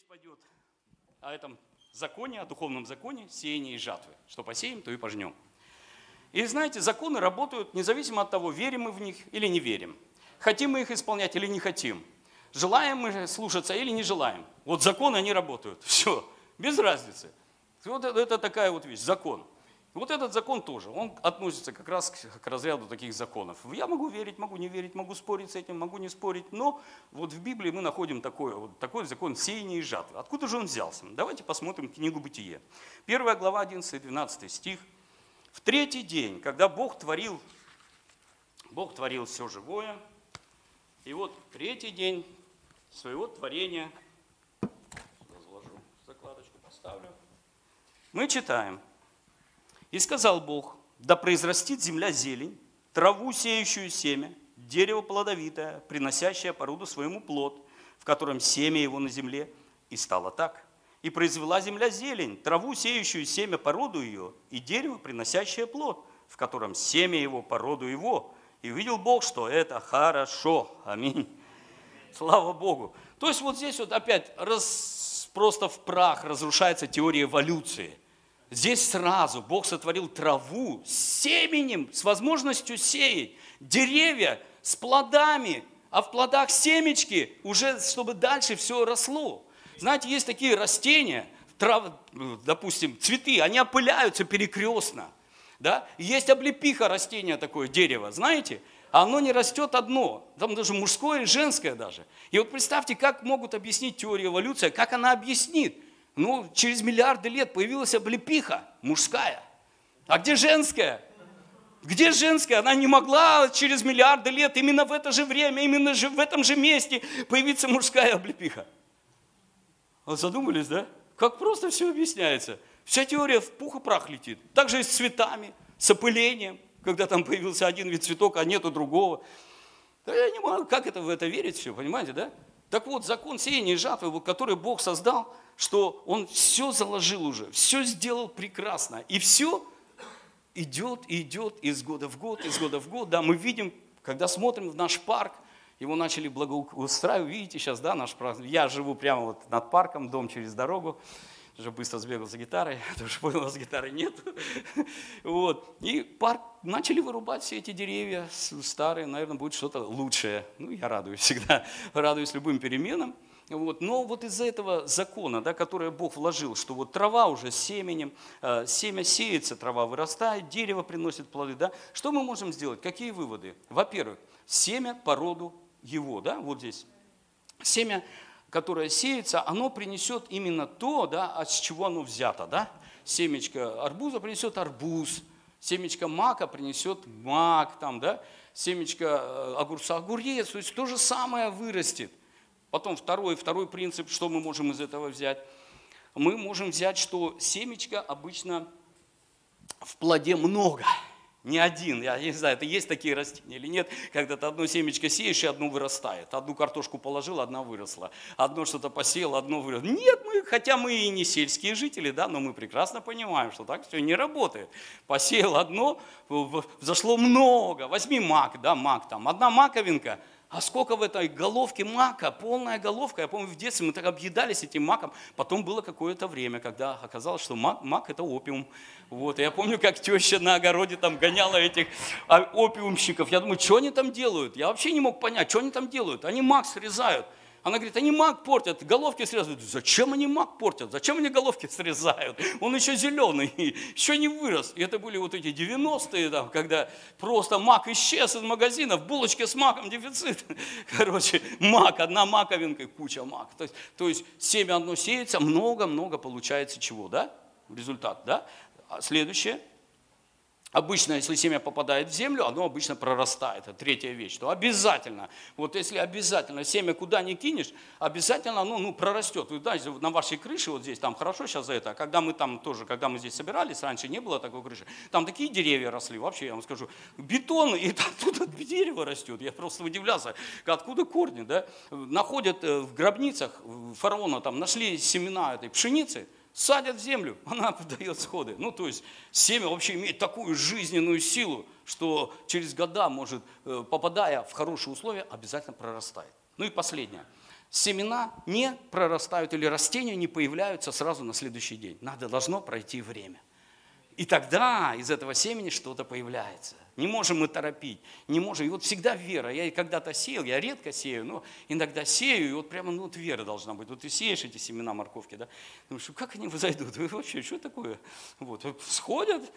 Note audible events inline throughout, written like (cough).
здесь пойдет о этом законе, о духовном законе сеяния и жатвы. Что посеем, то и пожнем. И знаете, законы работают независимо от того, верим мы в них или не верим. Хотим мы их исполнять или не хотим. Желаем мы слушаться или не желаем. Вот законы, они работают. Все, без разницы. Вот это такая вот вещь, закон. Вот этот закон тоже, он относится как раз к, разряду таких законов. Я могу верить, могу не верить, могу спорить с этим, могу не спорить, но вот в Библии мы находим такой, вот такой закон сеяния и жатвы. Откуда же он взялся? Давайте посмотрим книгу Бытие. Первая глава, 11-12 стих. В третий день, когда Бог творил, Бог творил все живое, и вот третий день своего творения, разложу, закладочку поставлю, мы читаем – и сказал Бог, да произрастит земля зелень, траву, сеющую семя, дерево плодовитое, приносящее породу своему плод, в котором семя его на земле. И стало так. И произвела земля зелень, траву, сеющую семя породу ее, и дерево, приносящее плод, в котором семя его породу его. И увидел Бог, что это хорошо. Аминь. Слава Богу. То есть вот здесь вот опять раз, просто в прах разрушается теория эволюции – Здесь сразу Бог сотворил траву с семенем, с возможностью сеять, деревья с плодами, а в плодах семечки, уже чтобы дальше все росло. Знаете, есть такие растения, трав, допустим, цветы, они опыляются перекрестно. Да? Есть облепиха растение такое, дерево, знаете? Оно не растет одно, там даже мужское и женское даже. И вот представьте, как могут объяснить теорию эволюции, как она объяснит – ну, через миллиарды лет появилась облепиха мужская. А где женская? Где женская? Она не могла через миллиарды лет, именно в это же время, именно же в этом же месте появиться мужская облепиха. Вот задумались, да? Как просто все объясняется. Вся теория в пух и прах летит. Так же и с цветами, с опылением, когда там появился один вид цветок, а нету другого. Да я не могу, как это в это верить все, понимаете, да? Так вот, закон сеяния и жатвы, который Бог создал, что Он все заложил уже, все сделал прекрасно. И все идет и идет из года в год, из года в год. Да, мы видим, когда смотрим в наш парк, его начали благоустраивать. Видите сейчас, да, наш. Я живу прямо вот над парком, дом через дорогу. Уже быстро сбегал за гитарой, (laughs) потому что понял, у нас гитары нет. (laughs) Вот. И парк начали вырубать все эти деревья старые, наверное, будет что-то лучшее. Ну, я радуюсь (laughs) всегда, радуюсь любым переменам. Вот. Но вот из-за этого закона, да, который Бог вложил, что вот трава уже семенем, э, семя сеется, трава вырастает, дерево приносит плоды, да, что мы можем сделать? Какие выводы? Во-первых, семя по роду его, да, вот здесь. Семя, которое сеется, оно принесет именно то, да, от чего оно взято, да. Семечко арбуза принесет арбуз, семечко мака принесет мак, там, да, семечко э, огурца огурец, то есть то же самое вырастет. Потом второй, второй принцип, что мы можем из этого взять? Мы можем взять, что семечка обычно в плоде много, не один. Я не знаю, это есть такие растения или нет, когда ты одно семечко сеешь, и одно вырастает. Одну картошку положил, одна выросла. Одно что-то посеял, одно выросло. Нет, мы, хотя мы и не сельские жители, да, но мы прекрасно понимаем, что так все не работает. Посеял одно, взошло много. Возьми мак, да, мак там. Одна маковинка – а сколько в этой головке мака, полная головка. Я помню, в детстве мы так объедались этим маком. Потом было какое-то время, когда оказалось, что мак, мак это опиум. Вот. Я помню, как теща на огороде там гоняла этих а, опиумщиков. Я думаю, что они там делают? Я вообще не мог понять, что они там делают. Они мак срезают. Она говорит, они мак портят, головки срезают. Зачем они мак портят? Зачем они головки срезают? Он еще зеленый, (laughs) еще не вырос. И это были вот эти 90-е, там, когда просто мак исчез из магазинов, булочки с маком дефицит. (laughs) Короче, мак, одна маковинка, куча мак. То есть, то есть семя одно сеется, много-много получается чего, да? Результат, да? А следующее – Обычно, если семя попадает в землю, оно обычно прорастает. Это третья вещь. То обязательно, вот если обязательно семя куда ни кинешь, обязательно оно ну, прорастет. Вы знаете, на вашей крыше, вот здесь, там хорошо сейчас за это, а когда мы там тоже, когда мы здесь собирались, раньше не было такой крыши, там такие деревья росли, вообще, я вам скажу, бетон, и оттуда дерево растет. Я просто удивлялся, откуда корни, да? Находят э, в гробницах фараона, там нашли семена этой пшеницы, садят в землю, (laughs) она дает сходы. Ну, то есть семя вообще имеет такую жизненную силу, что через года может, э, попадая в хорошие условия, обязательно прорастает. Ну и последнее. семена не прорастают или растения не появляются сразу на следующий день. Надо, должно пройти время. И тогда из этого семени что-то появляется. Не можем мы торопить, не можем. И вот всегда вера. Я когда-то сеял, я редко сею, но иногда сею, и вот прямо ну, вот вера должна быть. Вот ты сеешь эти семена морковки, да? Думаешь, как они взойдут? Вы вообще, что такое? Вот, всходят.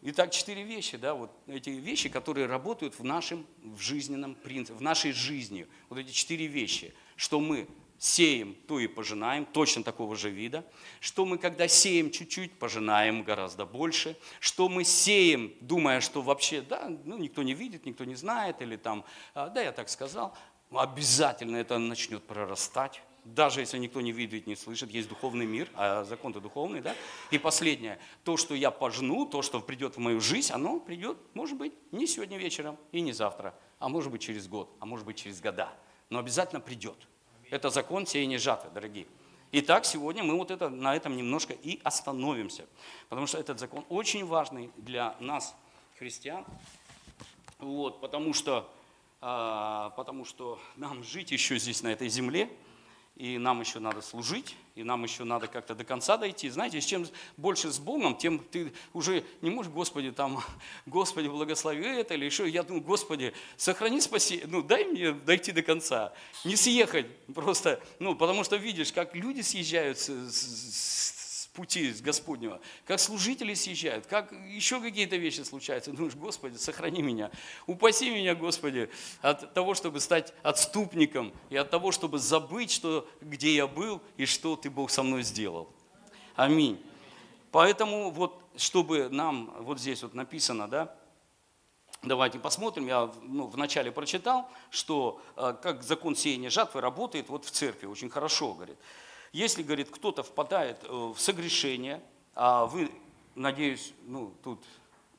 И так четыре вещи, да, вот эти вещи, которые работают в нашем в жизненном принципе, в нашей жизни. Вот эти четыре вещи, что мы сеем, то и пожинаем, точно такого же вида. Что мы, когда сеем чуть-чуть, пожинаем гораздо больше. Что мы сеем, думая, что вообще, да, ну, никто не видит, никто не знает, или там, «А, да, я так сказал, обязательно это начнет прорастать. Даже если никто не видит, не слышит, есть духовный мир, а закон-то духовный, да? И последнее, то, что я пожну, то, что придет в мою жизнь, оно придет, может быть, не сегодня вечером и не завтра, а может быть через год, а может быть через года, но обязательно придет. Это закон сеяния жатвы, дорогие. Итак, сегодня мы вот это, на этом немножко и остановимся, потому что этот закон очень важный для нас, христиан, вот, потому, что, а, потому что нам жить еще здесь, на этой земле, и нам еще надо служить, и нам еще надо как-то до конца дойти. Знаете, чем больше с Богом, тем ты уже не можешь, Господи, там, (laughs) Господи, благослови это или еще. Я думаю, Господи, сохрани спаси, ну дай мне дойти до конца. Не съехать просто, ну, потому что видишь, как люди съезжают с, с, пути Господнего, как служители съезжают, как еще какие-то вещи случаются. Думаешь, Господи, сохрани меня, упаси меня, Господи, от того, чтобы стать отступником и от того, чтобы забыть, что, где я был и что Ты, Бог, со мной сделал. Аминь. Поэтому вот, чтобы нам, вот здесь вот написано, да, Давайте посмотрим. Я ну, вначале прочитал, что э, как закон сеяния жатвы работает вот в церкви. Очень хорошо, говорит. Если, говорит, кто-то впадает э, в согрешение, а вы, надеюсь, ну, тут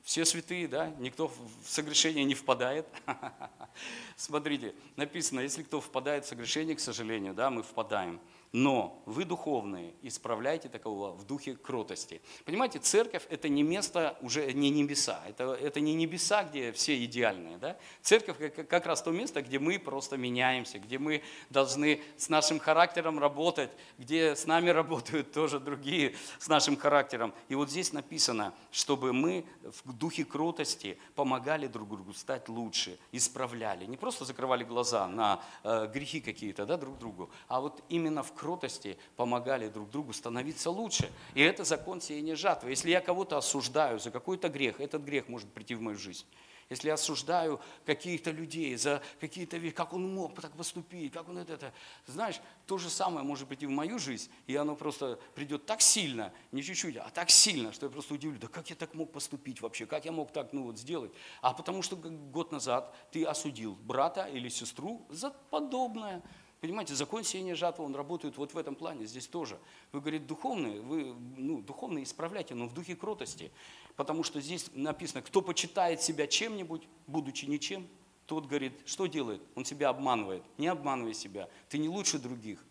все святые, да, никто в согрешение не впадает. (laughs) Смотрите, написано, если кто впадает в согрешение, к сожалению, да, мы впадаем – но вы духовные, исправляйте такого в духе кротости. Понимаете, церковь это не место, уже не небеса. Это, это не небеса, где все идеальные. Да? Церковь как, как раз то место, где мы просто меняемся, где мы должны с нашим характером работать, где с нами (laughs) работают тоже другие с нашим характером. И вот здесь написано, чтобы мы в духе кротости помогали друг другу стать лучше, исправляли. Не просто закрывали глаза на э, грехи какие-то да, друг другу, а вот именно в кротости помогали друг другу становиться лучше. И это закон сеяния жатвы. Если я кого-то осуждаю за какой-то грех, этот грех может прийти в мою жизнь. Если я осуждаю каких-то людей за какие-то вещи, как он мог так поступить, как он это, это, знаешь, то же самое может прийти в мою жизнь, и оно просто придет так сильно, не чуть-чуть, а так сильно, что я просто удивлю, да как я так мог поступить вообще, как я мог так, ну вот сделать? А потому что год назад ты осудил брата или сестру за подобное, Понимаете, закон сеяния жатвы, он работает вот в этом плане, здесь тоже. Вы, говорит, духовные, вы ну, духовные исправляйте, но в духе кротости. Потому что здесь написано, кто почитает себя чем-нибудь, будучи ничем, тот, говорит, что делает? Он себя обманывает. Не обманывай себя, ты не лучше других.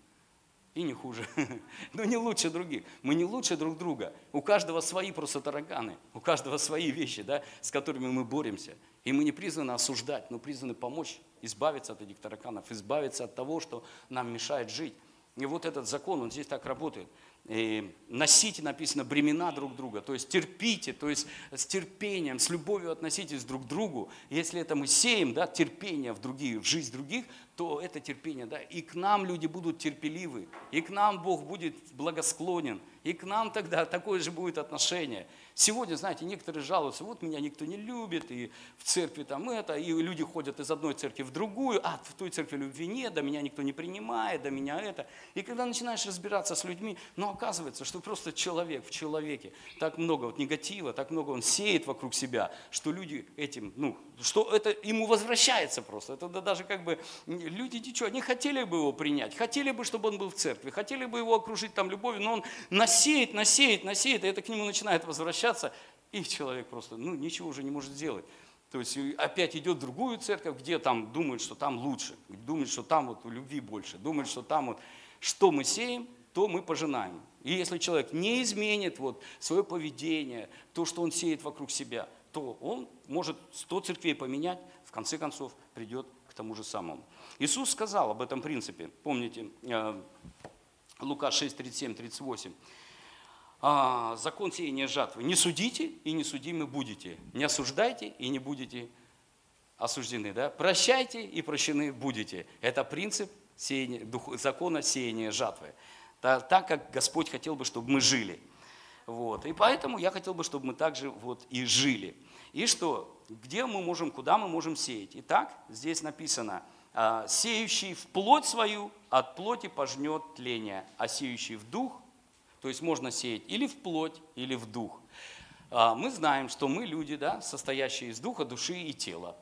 И не хуже. (laughs) Но не лучше других. Мы не лучше друг друга. У каждого свои просто тараканы. У каждого свои вещи, да, с которыми мы боремся. И мы не призваны осуждать, но призваны помочь избавиться от этих тараканов, избавиться от того, что нам мешает жить. И вот этот закон, он здесь так работает. И носите, написано, бремена друг друга, то есть терпите, то есть с терпением, с любовью относитесь друг к другу. Если это мы сеем, да, терпение в другие, в жизнь других, то это терпение, да, и к нам люди будут терпеливы, и к нам Бог будет благосклонен, и к нам тогда такое же будет отношение. Сегодня, знаете, некоторые жалуются, вот меня никто не любит, и в церкви там это, и люди ходят из одной церкви в другую, а в той церкви любви нет, да меня никто не принимает, да меня это. И когда начинаешь разбираться с людьми, ну оказывается, что просто человек в человеке, так много вот негатива, так много он сеет вокруг себя, что люди этим, ну, что это ему возвращается просто. Это даже как бы люди ничего, они хотели бы его принять, хотели бы, чтобы он был в церкви, хотели бы его окружить там любовью, но он насеет, насеет, насеет, и это к нему начинает возвращаться, и человек просто, ну, ничего уже не может сделать. То есть опять идет в другую церковь, где там думает, что там лучше, думает, что там вот любви больше, думает, что там вот, что мы сеем, то мы пожинаем. И если человек не изменит вот свое поведение, то, что он сеет вокруг себя, то он может 100 церквей поменять, в конце концов придет к тому же самому. Иисус сказал об этом принципе. Помните, э, Лука 6, 37, 38. Закон сеяния жатвы. Не судите и не судимы будете. Не осуждайте и не будете осуждены. Да? Прощайте и прощены будете. Это принцип сеяния, закона сеяния жатвы. Так, так как Господь хотел бы, чтобы мы жили. Вот. И поэтому я хотел бы, чтобы мы также вот и жили. И что? Где мы можем, куда мы можем сеять? Итак, здесь написано, «А, сеющий в плоть свою от плоти пожнет тление, а сеющий в дух, то есть можно сеять или в плоть, или в дух. А, мы знаем, что мы люди, да, состоящие из духа, души и тела.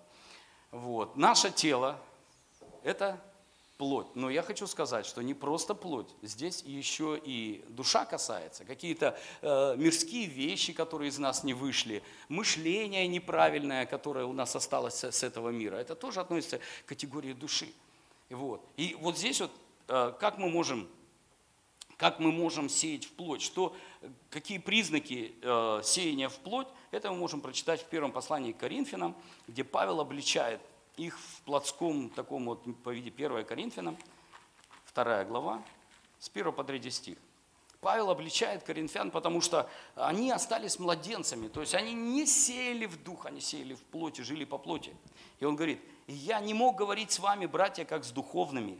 Вот. Наше тело – это плоть. Но я хочу сказать, что не просто плоть, здесь еще и душа касается. Какие-то э, мирские вещи, которые из нас не вышли, мышление неправильное, которое у нас осталось с, этого мира, это тоже относится к категории души. Вот. И вот здесь вот э, как мы можем как мы можем сеять в плоть, что, какие признаки э, сеяния в плоть, это мы можем прочитать в первом послании к Коринфянам, где Павел обличает их в плотском таком вот, по виде 1 Коринфянам, 2 глава, с 1 по 3 стих. Павел обличает коринфян, потому что они остались младенцами, то есть они не сеяли в дух, они сеяли в плоти, жили по плоти. И он говорит, я не мог говорить с вами, братья, как с духовными,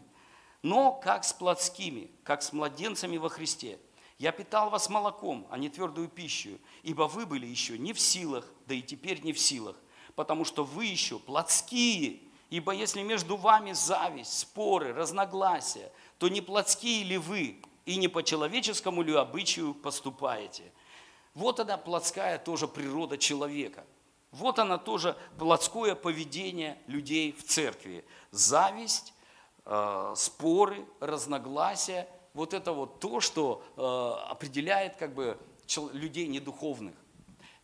но как с плотскими, как с младенцами во Христе. Я питал вас молоком, а не твердую пищу, ибо вы были еще не в силах, да и теперь не в силах, потому что вы еще плотские. Ибо если между вами зависть, споры, разногласия, то не плотские ли вы и не по человеческому ли обычаю поступаете? Вот она плотская тоже природа человека. Вот она тоже плотское поведение людей в церкви. Зависть, э, споры, разногласия. Вот это вот то, что э, определяет как бы людей недуховных,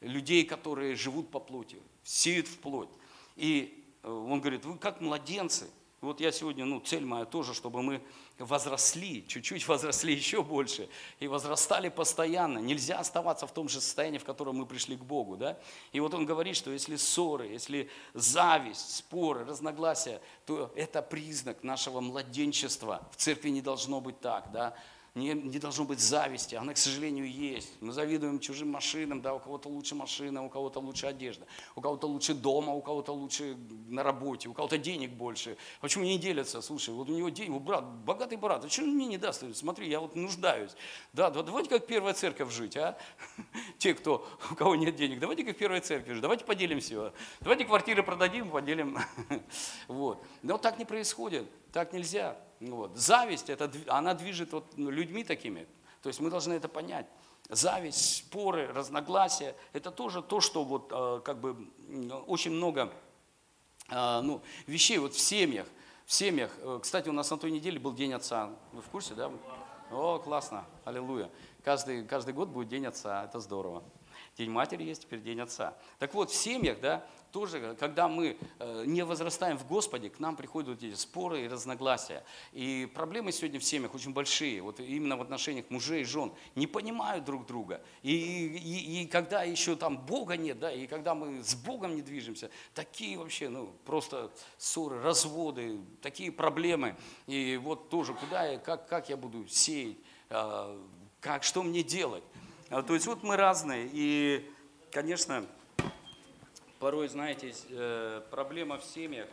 людей, которые живут по плоти сеют в плоть. И э, он говорит, вы как младенцы. Вот я сегодня, ну, цель моя тоже, чтобы мы возросли, чуть-чуть возросли еще больше, и возрастали постоянно. Нельзя оставаться в том же состоянии, в котором мы пришли к Богу. Да? И вот он говорит, что если ссоры, если зависть, споры, разногласия, то это признак нашего младенчества. В церкви не должно быть так. Да? Не, не должно быть зависти, она, к сожалению, есть. Мы завидуем чужим машинам, да, у кого-то лучше машина, у кого-то лучше одежда, у кого-то лучше дома, у кого-то лучше на работе, у кого-то денег больше. Почему не делятся? Слушай, вот у него деньги, у брат, богатый брат, а что мне не даст? Смотри, я вот нуждаюсь. Да, давайте как первая церковь жить, а? (laughs) Те, кто, у кого нет денег, давайте как первая церковь жить, давайте поделим все. Давайте квартиры продадим, поделим. (laughs) Вот. Но так не происходит, так нельзя. Вот. Зависть, это, она движет вот людьми такими. То есть мы должны это понять. Зависть, споры, разногласия, это тоже то, что вот э, как бы очень много э, ну, вещей вот в семьях. В семьях. Э, кстати, у нас на той неделе был День Отца. Вы в курсе, да? О, классно, аллилуйя. Каждый, каждый год будет День Отца, это здорово. День матери есть, теперь День Отца. Так вот, в семьях, да, тоже, когда мы э, не возрастаем в Господе, к нам приходят эти споры и разногласия. И проблемы сегодня в семьях очень большие, вот именно в отношениях мужей и жен, не понимают друг друга. И, и, и когда еще там Бога нет, да, и когда мы с Богом не движемся, такие вообще, ну, просто ссоры, разводы, такие проблемы. И вот тоже, куда я, как, как я буду сеять, э, как, что мне делать? А, то есть вот мы разные, и, конечно, порой, знаете, э, проблема в семьях,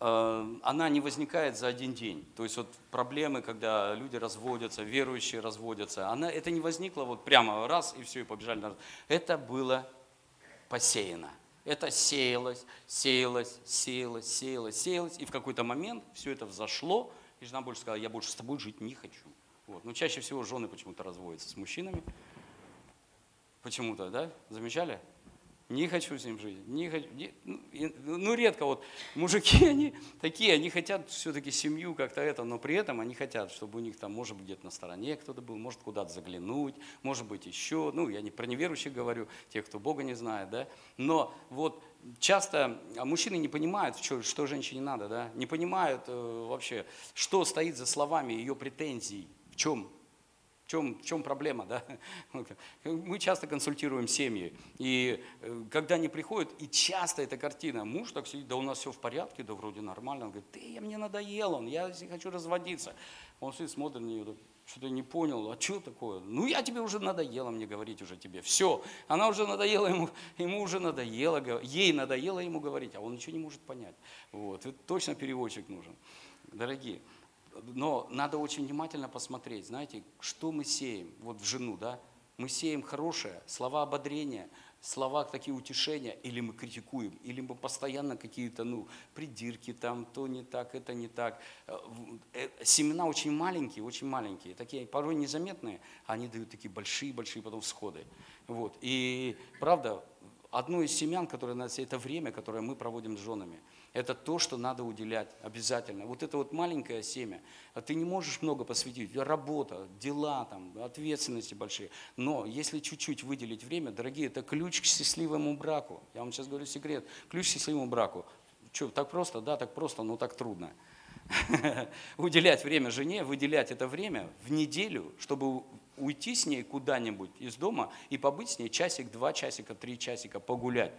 э, она не возникает за один день. То есть вот проблемы, когда люди разводятся, верующие разводятся, она, это не возникло вот прямо раз и все, и побежали. Это было посеяно. Это сеялось, сеялось, сеялось, сеялось, сеялось. И в какой-то момент все это взошло, и жена больше сказала, я больше с тобой жить не хочу. Вот. Но чаще всего жены почему-то разводятся с мужчинами. Почему-то, да? Замечали? не хочу с ним жить, не хочу, не, ну, ну редко вот мужики, (laughs) они такие, они хотят все-таки семью как-то это, но при этом они хотят, чтобы у них там, может быть, где-то на стороне кто-то был, может куда-то заглянуть, может быть еще, ну я не про неверующих говорю, тех, кто Бога не знает, да, но вот часто мужчины не понимают, что, что женщине надо, да, не понимают э, вообще, что стоит за словами ее претензий, чем В чем, в чем проблема, да? Мы часто консультируем семьи, и э, когда они приходят, и часто эта картина, муж так сидит, да у нас все в порядке, да вроде нормально, он говорит, ты, мне надоел он, я хочу разводиться. Он сидит, смотрит на нее, что-то не понял, а что такое? Ну, я тебе уже надоело мне говорить уже тебе. Все, она уже надоела ему, ему уже надоело, ей надоело ему говорить, а он ничего не может понять. Вот, точно переводчик нужен. Дорогие, но надо очень внимательно посмотреть, знаете, что мы сеем вот в жену, да? Мы сеем хорошее, слова ободрения, слова такие утешения, или мы критикуем, или мы постоянно какие-то, ну, придирки там, то не так, это не так. Э, э, семена очень маленькие, очень маленькие, такие порой незаметные, они дают такие большие-большие потом всходы. Вот. И правда, одно из семян, которое у нас, это время, которое мы проводим с женами – это то, что надо уделять обязательно. Вот это вот маленькое семя. А ты не можешь много посвятить. Работа, дела, там, ответственности большие. Но если чуть-чуть выделить время, дорогие, это ключ к счастливому браку. Я вам сейчас говорю секрет. Ключ к счастливому браку. Что, так просто? Да, так просто, но так трудно. (laughs) Уделять время жене, выделять это время в неделю, чтобы уйти с ней куда-нибудь из дома и побыть с ней часик, два часика, три часика, погулять.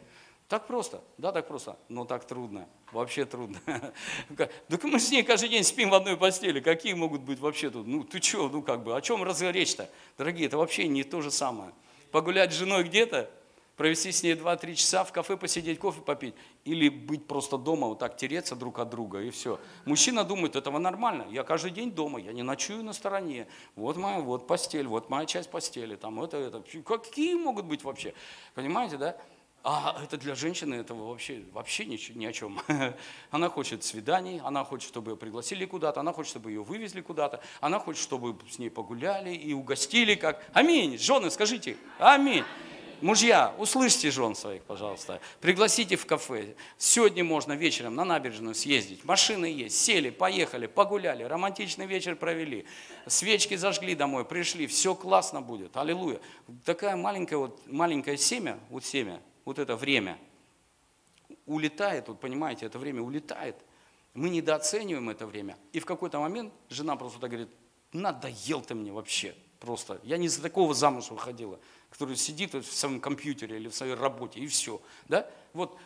Так просто, да, так просто, но так трудно, вообще трудно. (laughs) Так мы с ней каждый день спим в одной постели, какие могут быть вообще тут, ну ты что, ну как бы, о чем разгоречь-то? Дорогие, это вообще не то же самое. Погулять с женой где-то, провести с ней 2-3 часа в кафе, посидеть, кофе попить, или быть просто дома, вот так тереться друг от друга, и все. Мужчина думает, этого нормально, я каждый день дома, я не ночую на стороне, вот моя, вот постель, вот моя часть постели, там это, это. Какие могут быть вообще? Понимаете, да? А это для женщины этого вообще, вообще ни, ни о чем. (laughs) Она хочет свиданий, она хочет, чтобы ее пригласили куда-то, она хочет, чтобы ее вывезли куда-то, она хочет, чтобы с ней погуляли и угостили как. Аминь. Жены, скажите. Аминь. Мужья, услышьте жен своих, пожалуйста. Пригласите в кафе. Сегодня можно вечером на набережную съездить. Машины есть. Сели, поехали, погуляли. Романтичный вечер провели. Свечки зажгли домой, пришли. Все классно будет. Аллилуйя. Такая маленькая, вот, маленькое семя, вот семя, вот это время улетает, вот понимаете, это время улетает. Мы недооцениваем это время. И в какой-то момент жена просто так говорит, надоел ты мне вообще просто. Я не за такого замуж выходила, который сидит в своем компьютере или в своей работе, и все. Да? Вот,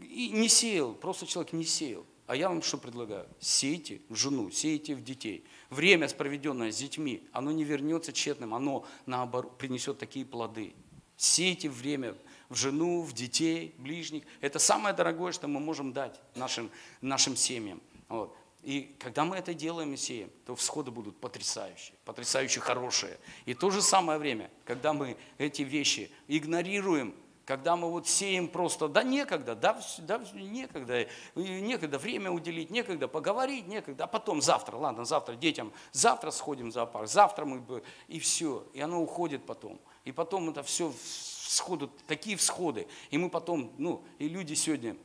и не сеял, просто человек не сеял. А я вам что предлагаю? Сейте в жену, сейте в детей. Время, проведенное с детьми, оно не вернется тщетным, оно, наоборот, принесет такие плоды. Сейте время в жену, в детей, ближних. Это самое дорогое, что мы можем дать нашим, нашим семьям. Вот. И когда мы это делаем и сеем, то всходы будут потрясающие, потрясающе хорошие. И то же самое время, когда мы эти вещи игнорируем, когда мы вот сеем просто, да некогда, да, да некогда, некогда время уделить, некогда поговорить, некогда, а потом завтра, ладно, завтра детям, завтра сходим в зоопарк, завтра мы, и все, и оно уходит потом. И потом это все всходы, такие всходы. И мы потом, ну, и люди сегодня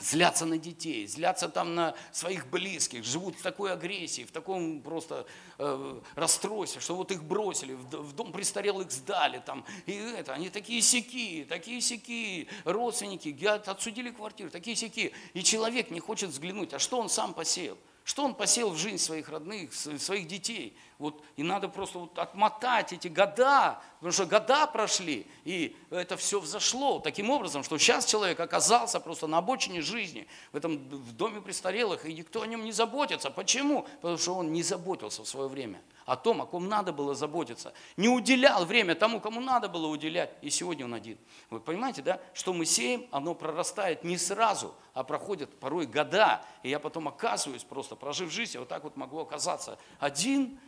злятся на детей, злятся там на своих близких, живут в такой агрессии, в таком просто э, расстройстве, что вот их бросили, в, в дом престарелых сдали, там, и это, они такие сяки, такие сяки, родственники, отсудили квартиру, такие сяки, и человек не хочет взглянуть, а что он сам посеял? Что он посеял в жизнь своих родных, своих детей? Вот, и надо просто вот отмотать эти года, потому что года прошли, и это все взошло таким образом, что сейчас человек оказался просто на обочине жизни, в этом в доме престарелых, и никто о нем не заботится. Почему? Потому что он не заботился в свое время о том, о ком надо было заботиться. Не уделял время тому, кому надо было уделять, и сегодня он один. Вы понимаете, да, что мы сеем, оно прорастает не сразу, а проходят порой года, и я потом оказываюсь, просто прожив жизнь, я вот так вот могу оказаться один,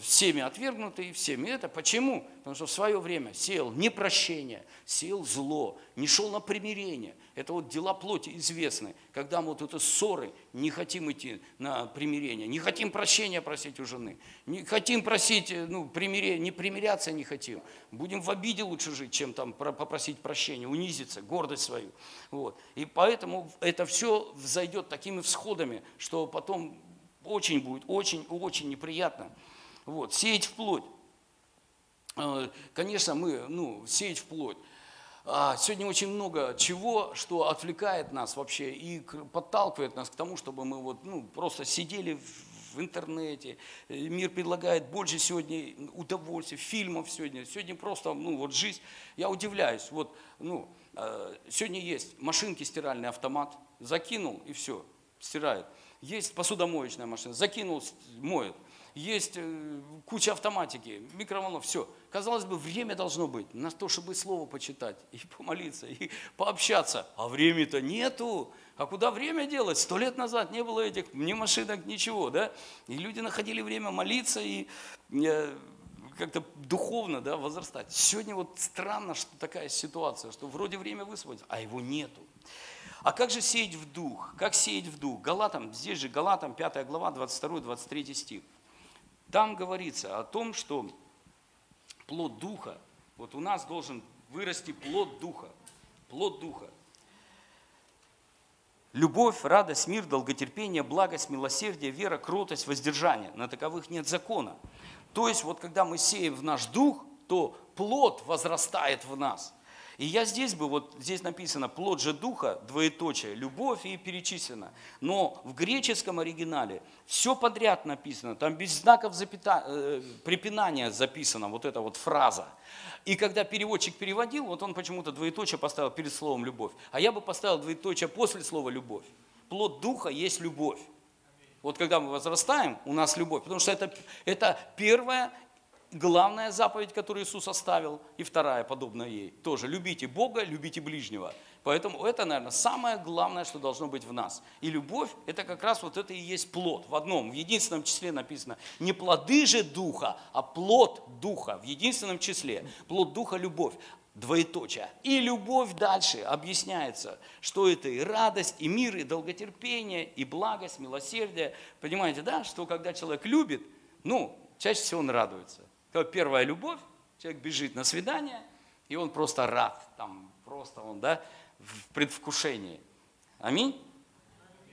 всеми отвергнутый, всеми это. Почему? Потому что в свое время сеял непрощение, сеял зло, не шел на примирение. Это вот дела плоти известны. Когда мы вот это ссоры, не хотим идти на примирение, не хотим прощения просить у жены, не хотим просить, э, ну, примирение, не примиряться не хотим. Будем в обиде лучше жить, чем там попросить прощения, унизиться, гордость свою. Вот. И поэтому это все взойдет такими всходами, что потом очень будет, очень-очень неприятно. Вот, сеять вплоть. Э, конечно, мы, ну, сеять вплоть. А, сегодня очень много чего, что отвлекает нас вообще и подталкивает нас к тому, чтобы мы вот, ну, просто сидели в интернете. Э, мир предлагает больше сегодня удовольствий, фильмов сегодня. Сегодня просто, ну вот жизнь, я удивляюсь. Вот, ну, э, сегодня есть машинки, стиральный автомат, закинул и все, стирает. Есть посудомоечная машина, закинул, моет есть э, куча автоматики, микроволнов, все. Казалось бы, время должно быть на то, чтобы слово почитать, и (laughs) помолиться, и пообщаться. А времени-то нету. А куда время делать? Сто лет назад не было этих ни машинок, ничего, да? И люди находили время молиться и э, как-то духовно да, возрастать. Сегодня вот странно, что такая ситуация, что вроде время высвободится, а его нету. А как же сеять в дух? Как сеять в дух? Галатам, здесь же Галатам, 5 глава, 22-23 стих. Там говорится о том, что плод Духа, вот у нас должен вырасти плод Духа, плод Духа. Любовь, радость, мир, долготерпение, благость, милосердие, вера, кротость, воздержание. На таковых нет закона. То есть вот когда мы сеем в наш дух, то плод возрастает в нас – и я здесь бы, вот здесь написано плод же духа, двоеточие, любовь и перечислено. Но в греческом оригинале все подряд написано, там без знаков запята, э, препинания записана вот эта вот фраза. И когда переводчик переводил, вот он почему-то двоеточие поставил перед словом любовь. А я бы поставил двоеточие после слова любовь. Плод духа есть любовь. Вот когда мы возрастаем, у нас любовь. Потому что это, это первое главная заповедь, которую Иисус оставил, и вторая, подобная ей, тоже любите Бога, любите ближнего. Поэтому это, наверное, самое главное, что должно быть в нас. И любовь, это как раз вот это и есть плод. В одном, в единственном числе написано, не плоды же Духа, а плод Духа, в единственном числе. Плод Духа – любовь двоеточие. И любовь дальше объясняется, что это и радость, и мир, и долготерпение, и благость, милосердие. Понимаете, да, что когда человек любит, ну, чаще всего он радуется. Первая любовь, человек бежит на свидание, и он просто рад, там просто он, да, в предвкушении. Аминь?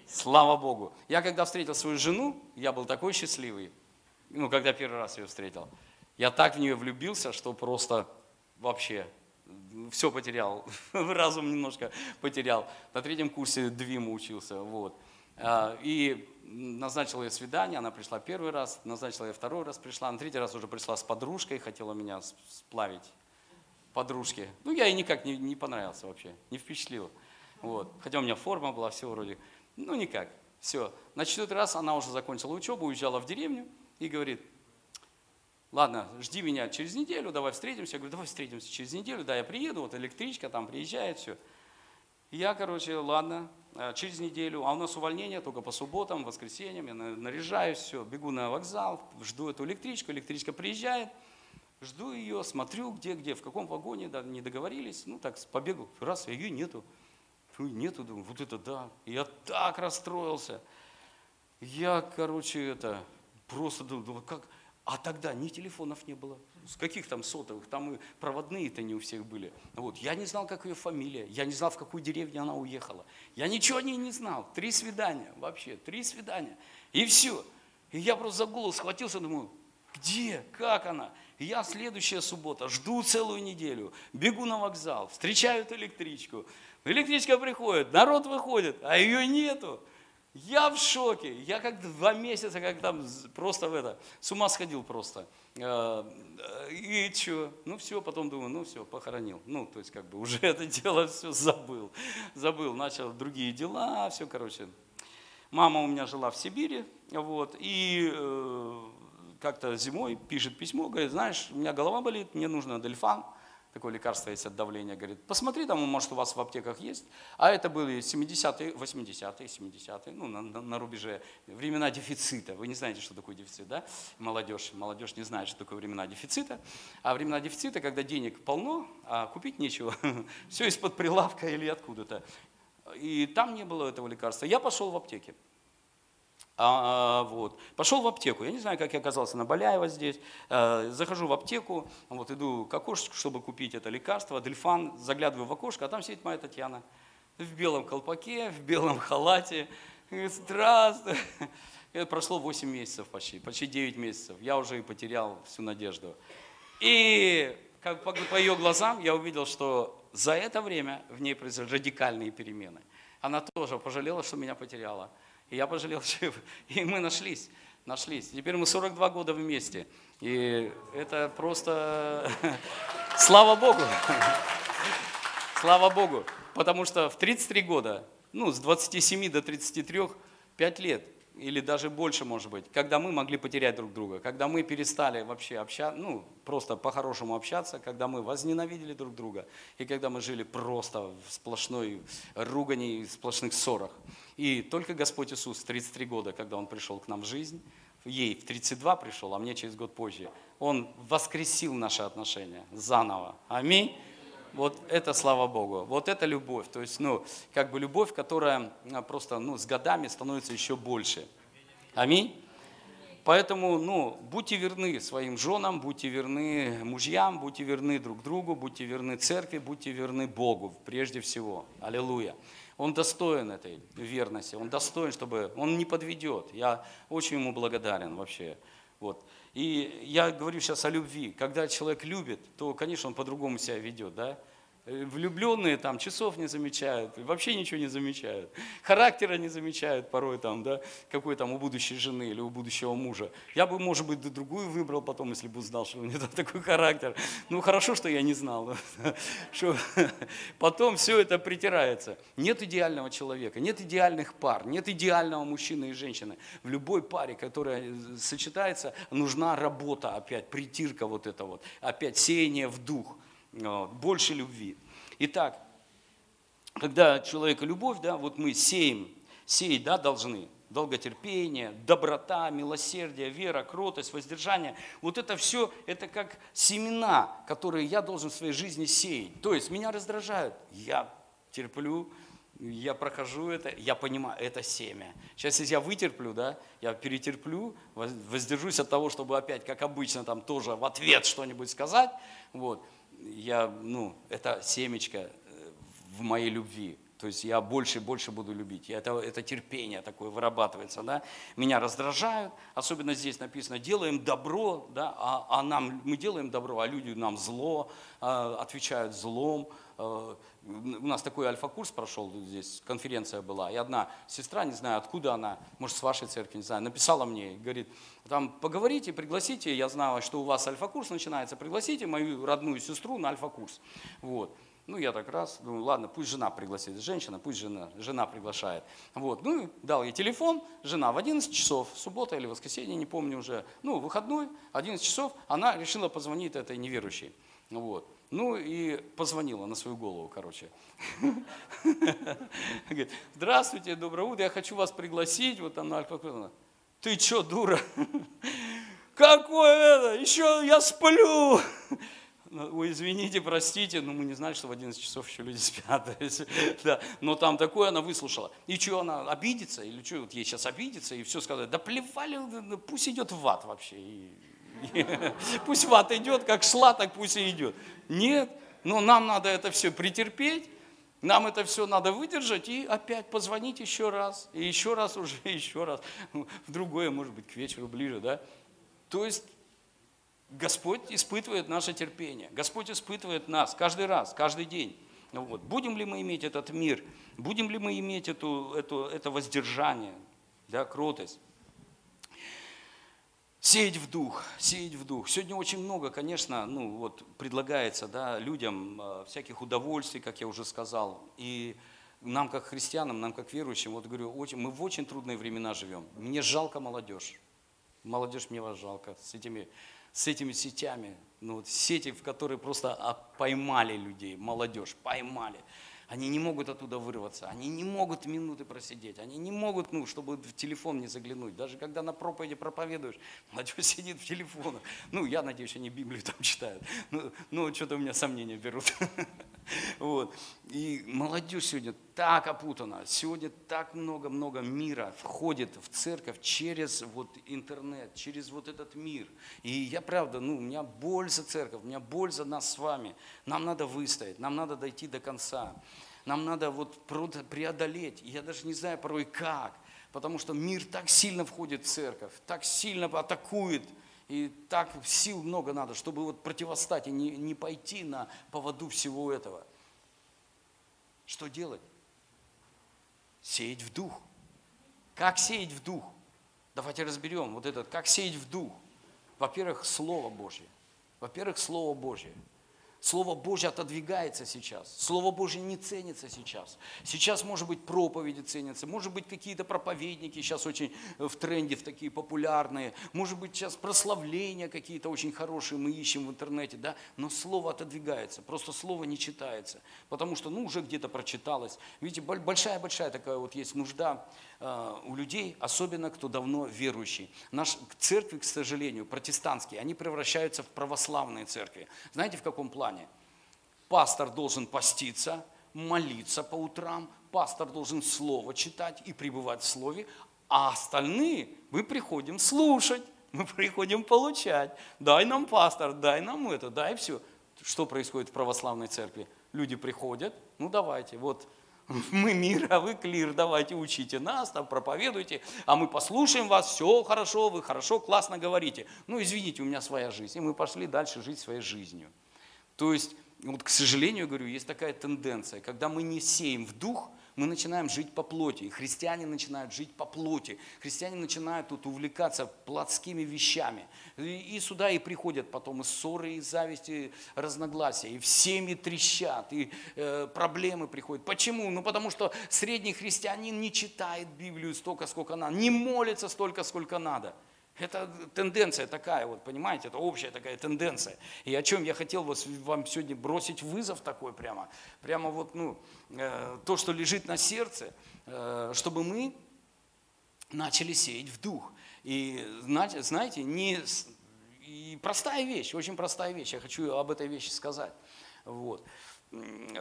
Слава Богу. Я когда встретил свою жену, я был такой счастливый, ну, когда первый раз ее встретил. Я так в нее влюбился, что просто вообще все потерял, (laughs) разум немножко потерял. На третьем курсе двим учился, вот. А, и назначил ей свидание, она пришла первый раз, назначила ей второй раз, пришла, на третий раз уже пришла с подружкой, хотела меня сплавить подружки. Ну, я ей никак не, не понравился вообще, не впечатлил. Вот. Хотя у меня форма была, все вроде, ну, никак. Все. На четвертый раз она уже закончила учебу, уезжала в деревню и говорит, ладно, жди меня через неделю, давай встретимся. Я говорю, давай встретимся через неделю, да, я приеду, вот электричка там приезжает, все. Я, короче, ладно, через неделю, а у нас увольнение только по субботам, воскресеньям, я наряжаюсь, все, бегу на вокзал, жду эту электричку, электричка приезжает, жду ее, смотрю, где, где, в каком вагоне, да, не договорились, ну так, побегу, раз, ее нету, нету, думаю, вот это да, я так расстроился, я, короче, это, просто думаю, как, а тогда ни телефонов не было, с каких там сотовых, там и проводные-то не у всех были. Вот. Я не знал, как ее фамилия, я не знал, в какую деревню она уехала. Я ничего о ней не знал. Три свидания вообще, три свидания. И все. И я просто за голову схватился, думаю, где, как она? И я следующая суббота, жду целую неделю, бегу на вокзал, встречаю эту электричку. Электричка приходит, народ выходит, а ее нету. Я в шоке. Я как два месяца, как там просто в это, с ума сходил просто. Э, и что? Ну все, потом думаю, ну все, похоронил. Ну, то есть как бы уже (laughs) это дело все забыл. Забыл, начал другие дела, все, короче. Мама у меня жила в Сибири, вот, и э, как-то зимой пишет письмо, говорит, знаешь, у меня голова болит, мне нужно дельфан такое лекарство есть от давления, говорит, посмотри там, может, у вас в аптеках есть. А это были 70-е, 80-е, 70-е, ну, на, на, на рубеже времена дефицита. Вы не знаете, что такое дефицит, да? Молодежь, молодежь не знает, что такое времена дефицита. А времена дефицита, когда денег полно, а купить нечего. (laughs) Все из-под прилавка или откуда-то. И там не было этого лекарства. Я пошел в аптеке. А, вот. Пошел в аптеку. Я не знаю, как я оказался на Баляева здесь. А, захожу в аптеку, вот иду к окошечку, чтобы купить это лекарство, дельфан, заглядываю в окошко, а там сидит моя Татьяна. В белом колпаке, в белом халате. Здравствуй. (laughs) Это прошло 8 месяцев почти, почти 9 месяцев. Я уже и потерял всю надежду. И как по, по ее глазам я увидел, что за это время в ней произошли радикальные перемены. Она тоже пожалела, что меня потеряла. И я пожалел, (laughs) что и мы нашлись. нашлись. Теперь мы 42 года вместе. И это просто... (laughs) Слава Богу! (laughs) Слава Богу! Потому что в 33 года, ну, с 27 до 33, 5 лет, или даже больше, может быть, когда мы могли потерять друг друга, когда мы перестали вообще общаться, ну, просто по-хорошему общаться, когда мы возненавидели друг друга, и когда мы жили просто в сплошной ругани, в сплошных ссорах. И только Господь Иисус в 33 года, когда Он пришел к нам в жизнь, ей в 32 пришел, а мне через год позже, Он воскресил наши отношения заново. Аминь. Вот это слава Богу. Вот это любовь. То есть, ну, как бы любовь, которая а, просто, ну, с годами становится еще больше. Аминь. Поэтому, ну, будьте верны своим женам, будьте верны мужьям, будьте верны друг другу, будьте верны церкви, будьте верны Богу прежде всего. Аллилуйя. Он достоин этой верности, он достоин, чтобы он не подведет. Я очень ему благодарен вообще. Вот. И я говорю сейчас о любви. Когда человек любит, то, конечно, он по-другому себя ведет, да? Э, влюбленные там часов не замечают, вообще ничего не замечают. Характера не замечают порой там, да, какой там у будущей жены или у будущего мужа. Я бы, может быть, другую выбрал потом, если бы знал, что у нее (laughs) такой характер. Ну, хорошо, что я не знал. (laughs) Что потом все это притирается. Нет идеального человека, нет идеальных пар, нет идеального мужчины и женщины. В любой паре, которая э, сочетается, нужна работа опять, притирка вот это вот, опять сеяние в дух больше любви. Итак, когда человека любовь, да, вот мы сеем, сеять, да, должны, долготерпение, доброта, милосердие, вера, кротость, воздержание. Вот это все, это как семена, которые я должен в своей жизни сеять. То есть меня раздражают, я терплю, я прохожу это, я понимаю, это семя. Сейчас, если я вытерплю, да, я перетерплю, воздержусь от того, чтобы опять, как обычно, там тоже в ответ что-нибудь сказать, вот, я, ну, это семечко э, в моей любви. То есть я больше и больше буду любить. Это, это терпение такое вырабатывается. Да? Меня раздражают, особенно здесь написано, делаем добро, да? а, а нам, мы делаем добро, а люди нам зло, а, отвечают злом. А, у нас такой альфа-курс прошел, здесь конференция была, и одна сестра, не знаю, откуда она, может, с вашей церкви, не знаю, написала мне, говорит, там поговорите, пригласите, я знала, что у вас альфа-курс начинается, пригласите мою родную сестру на альфа-курс. Вот. Ну, я так раз, думаю, ладно, пусть жена пригласит, женщина, пусть жена, жена приглашает. Вот, ну, дал ей телефон, жена в 11 часов, суббота или воскресенье, не помню уже, ну, выходной, 11 часов, она решила позвонить этой неверующей. Вот. Ну и позвонила на свою голову, короче. (laughs) Говорит, здравствуйте, доброе утро, я хочу вас пригласить, вот там на альфа Ты что, дура? (laughs) Какое это? Еще я сплю. (laughs) Ой, извините, простите, но мы не знали, что в 11 часов еще люди спят. да. Но там такое она выслушала. И что, она обидится? Или что, вот ей сейчас обидится и все сказать? Да плевали, пусть идет в ад вообще. И (laughs) Пусть в ад идет, как шла, так пусть и идет. Нет, но нам надо это все претерпеть, нам это все надо выдержать и опять позвонить еще раз, и еще раз уже, (laughs) еще раз, в другое, может быть, к вечеру ближе, да. То есть Господь испытывает наше терпение, Господь испытывает нас каждый раз, каждый день. Вот. Будем ли мы иметь этот мир, будем ли мы иметь эту, эту, это воздержание, да, кротость. Сеять в дух, сеять в дух. Сегодня очень много, конечно, ну вот предлагается да, людям э, всяких удовольствий, как я уже сказал. И нам, как христианам, нам, как верующим, вот говорю, очень, мы в очень трудные времена живем. Мне жалко молодежь. Молодежь мне вас жалко с этими, с этими сетями. Ну, вот сети, в которые просто а, поймали людей, молодежь, поймали. Они не могут оттуда вырваться, они не могут минуты просидеть, они не могут, ну, чтобы в телефон не заглянуть. Даже когда на проповеди проповедуешь, (laughs) молодежь сидит в телефонах. Ну, я надеюсь, они Библию там читают. Ну, ну что-то у меня сомнения берут. (laughs) Вот. И молодежь сегодня так опутана, сегодня так много-много мира входит в церковь через вот интернет, через вот этот мир. И я правда, ну, у меня боль за церковь, у меня боль за нас с вами. Нам надо выстоять, нам надо дойти до конца. Нам надо вот преодолеть, я даже не знаю порой как, потому что мир так сильно входит в церковь, так сильно атакует, и так сил много надо, чтобы вот противостать и не, не пойти на поводу всего этого. Что делать? Сеять в дух. Как сеять в дух? Давайте разберем вот этот, как сеять в дух. Во-первых, Слово Божье. Во-первых, Слово Божье. Слово Божье отодвигается сейчас. Слово Божье не ценится сейчас. Сейчас, может быть, проповеди ценятся, может быть, какие-то проповедники сейчас очень в тренде, в такие популярные, может быть, сейчас прославления какие-то очень хорошие мы ищем в интернете, да, но Слово отодвигается, просто Слово не читается, потому что, ну, уже где-то прочиталось. Видите, большая-большая такая вот есть нужда Э, у людей, особенно кто давно верующий. Наши церкви, к сожалению, протестантские, они превращаются в православные церкви. Знаете, в каком плане? Пастор должен поститься, молиться по утрам, пастор должен слово читать и пребывать в слове, а остальные мы приходим слушать, (laughs) мы приходим получать. Дай нам пастор, дай нам это, дай все. Что происходит в православной церкви? Люди приходят, ну давайте, вот (laughs) мы мир, а вы клир, давайте учите нас, там проповедуйте, а мы послушаем вас, все хорошо, вы хорошо, классно говорите. Ну, извините, у меня своя жизнь. И мы пошли дальше жить своей жизнью. То есть, вот, к сожалению, говорю, есть такая тенденция, когда мы не сеем в дух – мы начинаем жить по плоти. И христиане начинают жить по плоти. Христиане начинают тут увлекаться плотскими вещами. И, и сюда и приходят потом и ссоры, и зависти, разногласия. И в семьи трещат, и э, проблемы приходят. Почему? Ну потому что средний христианин не читает Библию столько, сколько надо, не молится столько, сколько надо. Это тенденция такая, вот, понимаете, это общая такая тенденция. И о чем я хотел вот вам сегодня бросить вызов такой прямо, прямо вот, ну, э, то, что лежит на сердце, э, чтобы мы начали сеять в дух. И, знаете, не, и простая вещь, очень простая вещь, я хочу об этой вещи сказать. Вот.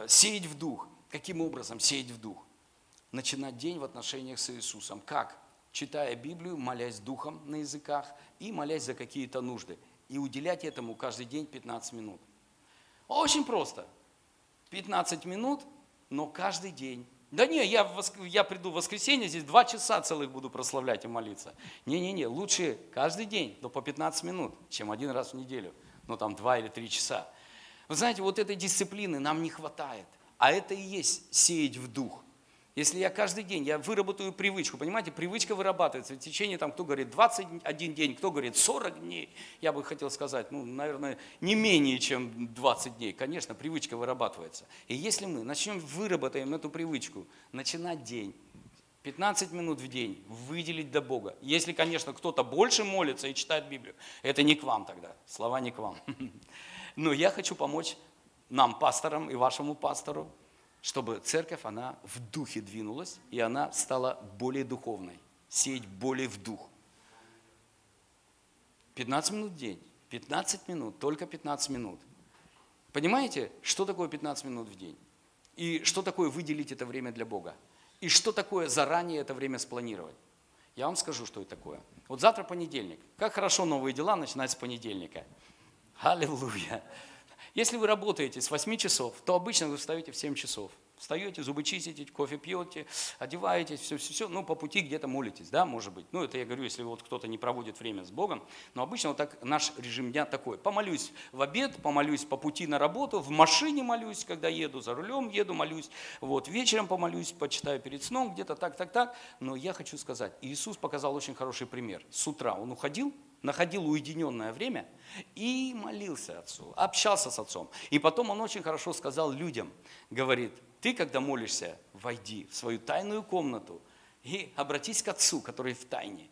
Сеять в дух. Каким образом сеять в дух? Начинать день в отношениях с Иисусом. Как? Читая Библию, молясь духом на языках и молясь за какие-то нужды. И уделять этому каждый день 15 минут. Очень просто. 15 минут, но каждый день. Да не, я, я приду в воскресенье, здесь два часа целых буду прославлять и молиться. Не-не-не, лучше каждый день, но по 15 минут, чем один раз в неделю. Ну там два или три часа. Вы знаете, вот этой дисциплины нам не хватает. А это и есть сеять в дух – если я каждый день, я выработаю привычку, понимаете, привычка вырабатывается в течение, там, кто говорит 21 день, кто говорит 40 дней, я бы хотел сказать, ну, наверное, не менее, чем 20 дней. Конечно, привычка вырабатывается. И если мы начнем, выработаем эту привычку, начинать день, 15 минут в день выделить до Бога. Если, конечно, кто-то больше молится и читает Библию, это не к вам тогда, слова не к вам. (laughs) Но я хочу помочь нам, пасторам и вашему пастору, чтобы церковь, она в духе двинулась, и она стала более духовной, сеять более в дух. 15 минут в день, 15 минут, только 15 минут. Понимаете, что такое 15 минут в день? И что такое выделить это время для Бога? И что такое заранее это время спланировать? Я вам скажу, что это такое. Вот завтра понедельник. Как хорошо новые дела начинать с понедельника. Аллилуйя. Если вы работаете с 8 часов, то обычно вы встаете в 7 часов. Встаете, зубы чистите, кофе пьете, одеваетесь, все, все, все, ну, по пути где-то молитесь, да, может быть. Ну, это я говорю, если вот кто-то не проводит время с Богом. Но обычно вот так наш режим дня такой. Помолюсь в обед, помолюсь по пути на работу, в машине молюсь, когда еду, за рулем еду, молюсь. Вот, вечером помолюсь, почитаю перед сном, где-то так, так, так. Но я хочу сказать, Иисус показал очень хороший пример. С утра он уходил, находил уединенное время и молился Отцу, общался с Отцом. И потом он очень хорошо сказал людям, говорит, ты, когда молишься, войди в свою тайную комнату и обратись к Отцу, который в тайне,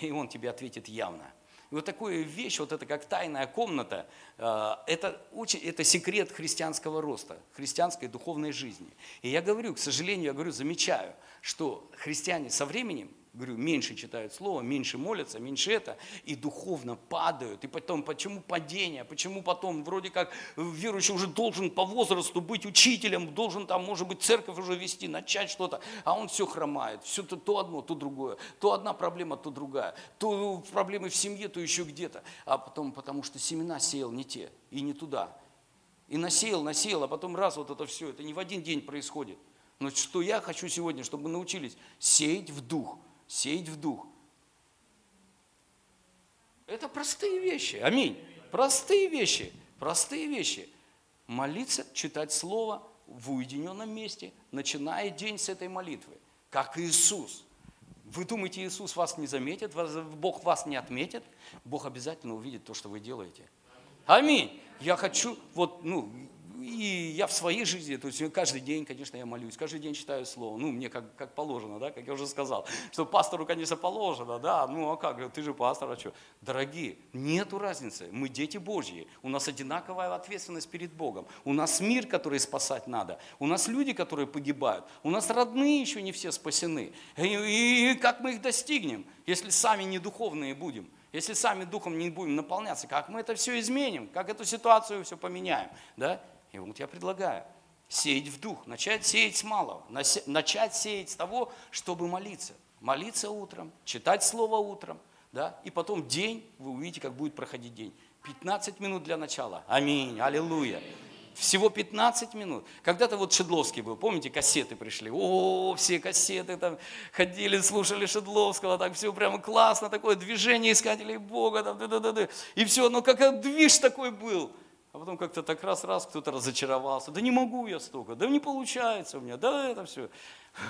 и Он тебе ответит явно. И вот такую вещь, вот это как тайная комната, э, это, это секрет христианского роста, христианской духовной жизни. И я говорю, к сожалению, я говорю, замечаю, что христиане со временем говорю, меньше читают слово, меньше молятся, меньше это, и духовно падают. И потом, почему падение, почему потом, вроде как верующий уже должен по возрасту быть учителем, должен там, может быть, церковь уже вести, начать что-то, а он все хромает, все то, то одно, то другое, то одна проблема, то другая, то проблемы в семье, то еще где-то, а потом, потому что семена сеял не те и не туда. И насеял, насеял, а потом раз вот это все, это не в один день происходит. Но что я хочу сегодня, чтобы мы научились сеять в дух – сеять в дух. Это простые вещи. Аминь. Простые вещи. Простые вещи. Молиться, читать Слово в уединенном месте, начиная день с этой молитвы. Как Иисус. Вы думаете, Иисус вас не заметит, Бог вас не отметит? Бог обязательно увидит то, что вы делаете. Аминь. Я хочу, вот, ну, и я в своей жизни, то есть каждый день, конечно, я молюсь, каждый день читаю слово, ну, мне как, как положено, да, как я уже сказал, что пастору, конечно, положено, да, ну, а как, ты же пастор, а что? Дорогие, нету разницы, мы дети Божьи, у нас одинаковая ответственность перед Богом, у нас мир, который спасать надо, у нас люди, которые погибают, у нас родные еще не все спасены, и, и, и как мы их достигнем, если сами не духовные будем – если сами духом не будем наполняться, как мы это все изменим, как эту ситуацию все поменяем, да? И вот я предлагаю сеять в дух, начать сеять с малого, начать сеять с того, чтобы молиться. Молиться утром, читать Слово утром, да, и потом день, вы увидите, как будет проходить день. 15 минут для начала. Аминь, аллилуйя. Всего 15 минут. Когда-то вот Шедловский был, помните, кассеты пришли. О, все кассеты там ходили, слушали Шедловского, так все прямо классно, такое движение искателей Бога, там, да, да, да, да. и все, но как движ такой был. А потом как-то так раз-раз кто-то разочаровался. Да не могу я столько, да не получается у меня, да это все.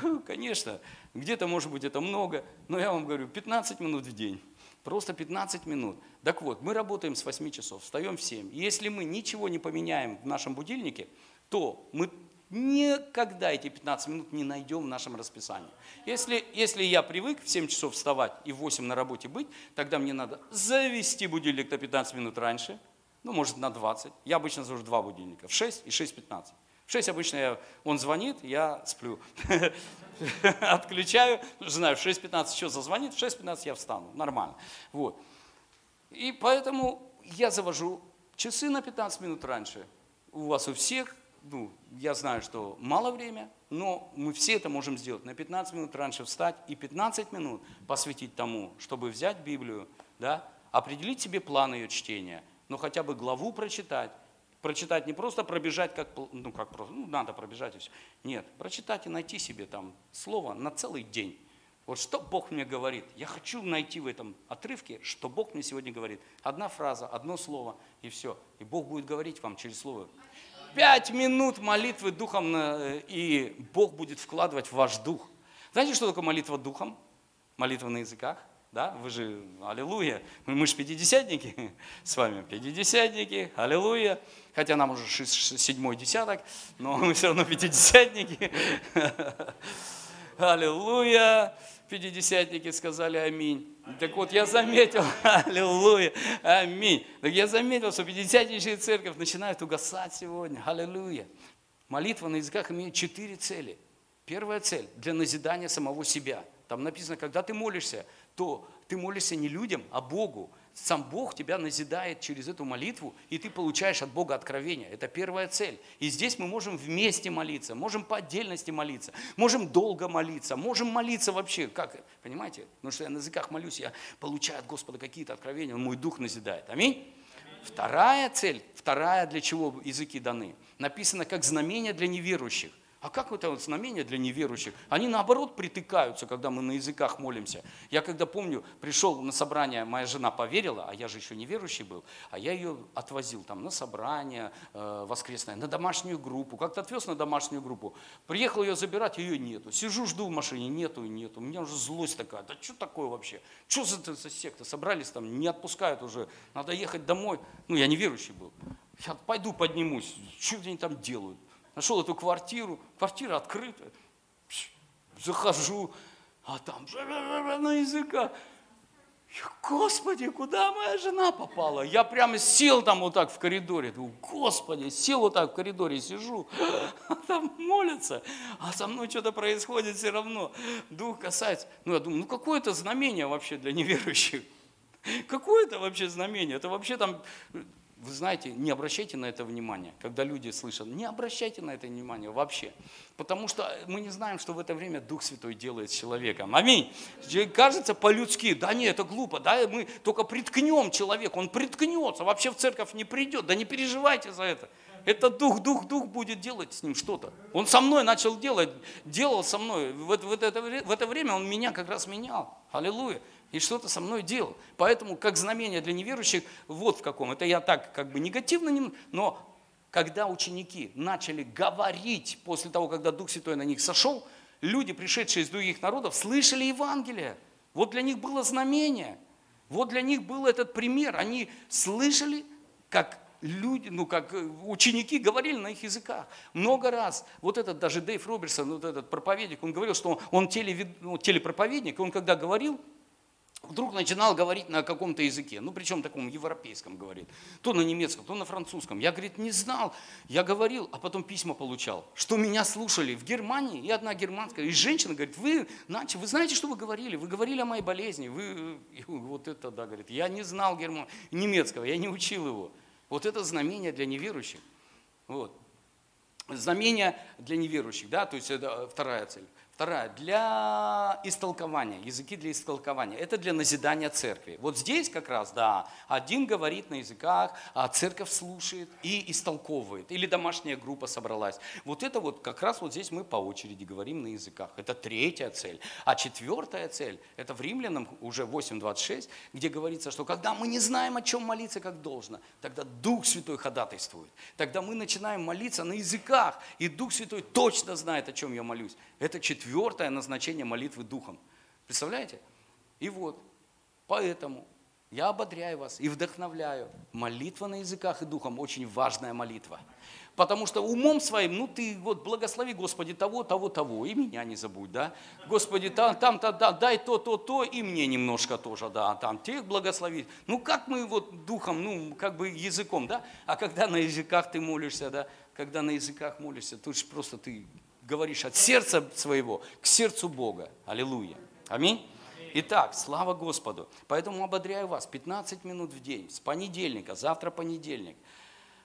(laughs) Конечно, где-то может быть это много, но я вам говорю, 15 минут в день. Просто 15 минут. Так вот, мы работаем с 8 часов, встаем в 7. Если мы ничего не поменяем в нашем будильнике, то мы никогда эти 15 минут не найдем в нашем расписании. Если, если я привык в 7 часов вставать и в 8 на работе быть, тогда мне надо завести будильник на 15 минут раньше – ну, может, на 20. Я обычно завожу два будильника, в 6 и 6.15. В 6 обычно я, он звонит, я сплю. (laughs) Отключаю, знаю, в 6.15 что зазвонит, в 6.15 я встану, нормально. Вот. И поэтому я завожу часы на 15 минут раньше. У вас у всех, ну, я знаю, что мало время, но мы все это можем сделать. На 15 минут раньше встать и 15 минут посвятить тому, чтобы взять Библию, да, определить себе план ее чтения – но хотя бы главу прочитать. Прочитать не просто пробежать, как, ну, как просто, ну, надо пробежать и все. Нет, прочитать и найти себе там слово на целый день. Вот что Бог мне говорит. Я хочу найти в этом отрывке, что Бог мне сегодня говорит. Одна фраза, одно слово, и все. И Бог будет говорить вам через слово. Пять минут молитвы духом, э, и Бог будет вкладывать в ваш дух. Знаете, что такое молитва духом? Молитва на языках. Да, вы же, аллилуйя, мы, мы же пятидесятники (laughs) с вами, пятидесятники, аллилуйя. Хотя нам уже седьмой десяток, но (laughs) мы все равно пятидесятники. (laughs) Аллилуйя. Пятидесятники сказали аминь. Так вот, я заметил, аллилуйя, аминь. Так я заметил, что пятидесятничная церковь начинает угасать сегодня. Аллилуйя. Молитва на языках имеет четыре цели. Первая цель – для назидания самого себя. Там написано, когда ты молишься, то ты молишься не людям, а Богу. Сам Бог тебя назидает через эту молитву, и ты получаешь от Бога откровение. Это первая цель. И здесь мы можем вместе молиться, можем по отдельности молиться, можем долго молиться, можем молиться вообще. Как? Понимаете? Потому что я на языках молюсь, я получаю от Господа какие-то откровения, мой дух назидает. Аминь? Вторая цель, вторая, для чего языки даны, написано как знамение для неверующих. А как это вот знамения для неверующих? Они наоборот притыкаются, когда мы на языках молимся. Я когда помню, пришел на собрание, моя жена поверила, а я же еще неверующий был, а я ее отвозил там на собрание э, воскресное, на домашнюю группу. Как-то отвез на домашнюю группу. Приехал ее забирать, ее нету. Сижу, жду в машине, нету и нету. У меня уже злость такая, да что такое вообще? Что за, за секта? Собрались там, не отпускают уже, надо ехать домой. Ну, я неверующий был. Я пойду поднимусь, что они там делают? Нашел эту квартиру, квартира открыта. Захожу, а там на языках. Господи, куда моя жена попала? Я прямо сел там вот так в коридоре. Думаю, Господи, сел вот так в коридоре, сижу, а там молятся, а со мной что-то происходит все равно. Дух касается. Ну, я думаю, ну какое это знамение вообще для неверующих? Какое это вообще знамение? Это вообще там вы знаете, не обращайте на это внимание, когда люди слышат, не обращайте на это внимание вообще. Потому что мы не знаем, что в это время Дух Святой делает с человеком. Аминь. Кажется по-людски, да не, это глупо, да, мы только приткнем человека, он приткнется, вообще в церковь не придет, да не переживайте за это. Это дух, дух, дух будет делать с ним что-то. Он со мной начал делать, делал со мной. В в, это, в это время он меня как раз менял. Аллилуйя и что-то со мной делал. Поэтому, как знамение для неверующих, вот в каком. Это я так как бы негативно, но когда ученики начали говорить после того, когда Дух Святой на них сошел, люди, пришедшие из других народов, слышали Евангелие. Вот для них было знамение. Вот для них был этот пример. Они слышали, как люди, ну как э, ученики говорили на их языках. Много раз. Вот этот даже Дэйв Роберсон, вот этот проповедник, он говорил, что он телевид, ну, телепроповедник, он когда говорил, вдруг начинал говорить на каком-то языке, ну причем таком европейском говорит, то на немецком, то на французском. Я, говорит, не знал, я говорил, а потом письма получал, что меня слушали в Германии, и одна германская, и женщина говорит, вы, Начи, вы знаете, что вы говорили? Вы говорили о моей болезни, вы, и вот это, да, говорит, я не знал герман... немецкого, я не учил его. Вот это знамение для неверующих. Вот. Знамение для неверующих, да, то есть это вторая цель. Вторая, для истолкования, языки для истолкования. Это для назидания церкви. Вот здесь как раз, да, один говорит на языках, а церковь слушает и истолковывает. Или домашняя группа собралась. Вот это вот как раз вот здесь мы по очереди говорим на языках. Это третья цель. А четвертая цель, это в Римлянам уже 8.26, где говорится, что когда мы не знаем, о чем молиться как должно, тогда Дух Святой ходатайствует. Тогда мы начинаем молиться на языках, и Дух Святой точно знает, о чем я молюсь. Это четвертая четвертое назначение молитвы духом. Представляете? И вот, поэтому я ободряю вас и вдохновляю. Молитва на языках и духом очень важная молитва. Потому что умом своим, ну ты вот благослови, Господи, того, того, того, и меня не забудь, да. Господи, там, там, то, да, дай то, то, то, и мне немножко тоже, да, там тех благослови. Ну как мы вот духом, ну как бы языком, да, а когда на языках ты молишься, да, когда на языках молишься, тут же просто ты говоришь от сердца своего к сердцу Бога. Аллилуйя. Аминь. Итак, слава Господу. Поэтому ободряю вас 15 минут в день, с понедельника, завтра понедельник.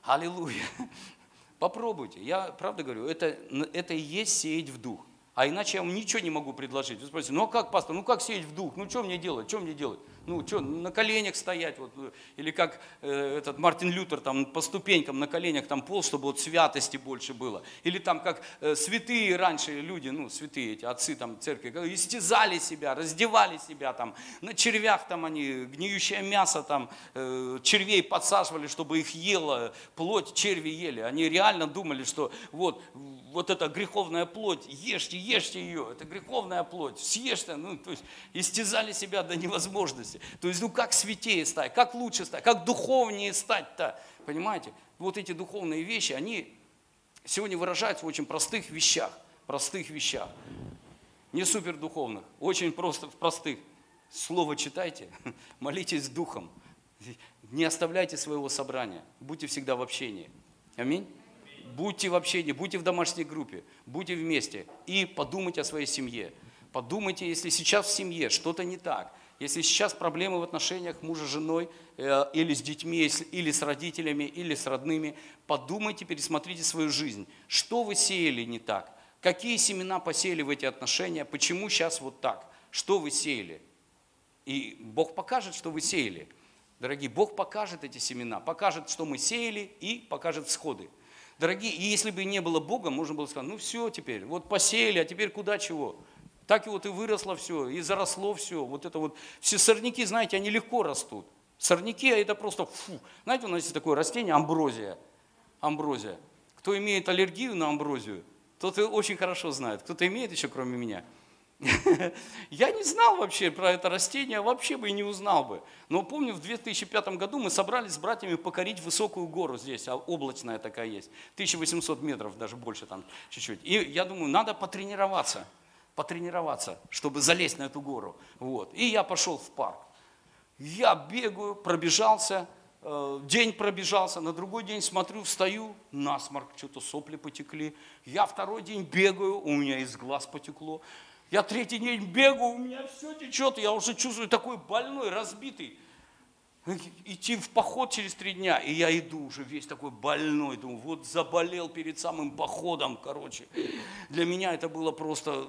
Аллилуйя. (laughs) Попробуйте. Я правда говорю, это, это и есть сеять в дух. А иначе я вам ничего не могу предложить. Вы спросите, ну а как, пастор, ну как сеять в дух? Ну что мне делать, что мне делать? Ну что, на коленях стоять? Вот, или как э, этот Мартин Лютер там по ступенькам на коленях там пол, чтобы вот святости больше было. Или там как э, святые раньше люди, ну святые эти отцы там церкви, истязали себя, раздевали себя там, на червях там они, гниющее мясо там, э, червей подсаживали, чтобы их ела, плоть черви ели. Они реально думали, что вот вот эта греховная плоть, ешьте, ешьте ее, это греховная плоть, съешьте, ну, то есть истязали себя до невозможности. То есть, ну, как святее стать, как лучше стать, как духовнее стать-то, понимаете? Вот эти духовные вещи, они сегодня выражаются в очень простых вещах, простых вещах, не супер духовных, очень просто в простых. Слово читайте, (laughs) молитесь духом, не оставляйте своего собрания, будьте всегда в общении. Аминь будьте в общении, будьте в домашней группе, будьте вместе и подумайте о своей семье. Подумайте, если сейчас в семье что-то не так, если сейчас проблемы в отношениях мужа с женой, э, или с детьми, или с родителями, или с родными, подумайте, пересмотрите свою жизнь. Что вы сеяли не так? Какие семена посеяли в эти отношения? Почему сейчас вот так? Что вы сеяли? И Бог покажет, что вы сеяли. Дорогие, Бог покажет эти семена, покажет, что мы сеяли и покажет сходы. Дорогие, и если бы не было Бога, можно было сказать, ну все теперь, вот посеяли, а теперь куда чего? Так и вот и выросло все, и заросло все. Вот это вот, все сорняки, знаете, они легко растут. Сорняки, а это просто фу. Знаете, у нас есть такое растение, амброзия. Амброзия. Кто имеет аллергию на амброзию, тот очень хорошо знает. Кто-то имеет еще, кроме меня (laughs) – Я не знал вообще про это растение, вообще бы и не узнал бы. Но помню, в 2005 году мы собрались с братьями покорить высокую гору здесь, а облачная такая есть, 1800 метров, даже больше там чуть-чуть. И я думаю, надо потренироваться, потренироваться, чтобы залезть на эту гору. Вот. И я пошел в парк. Я бегаю, пробежался, э, день пробежался, на другой день смотрю, встаю, насморк, что-то сопли потекли. Я второй день бегаю, у меня из глаз потекло. Я третий день бегаю, у меня все течет, я уже чувствую такой больной, разбитый. Идти в поход через три дня, и я иду уже весь такой больной, думаю, вот заболел перед самым походом, короче. Для меня это было просто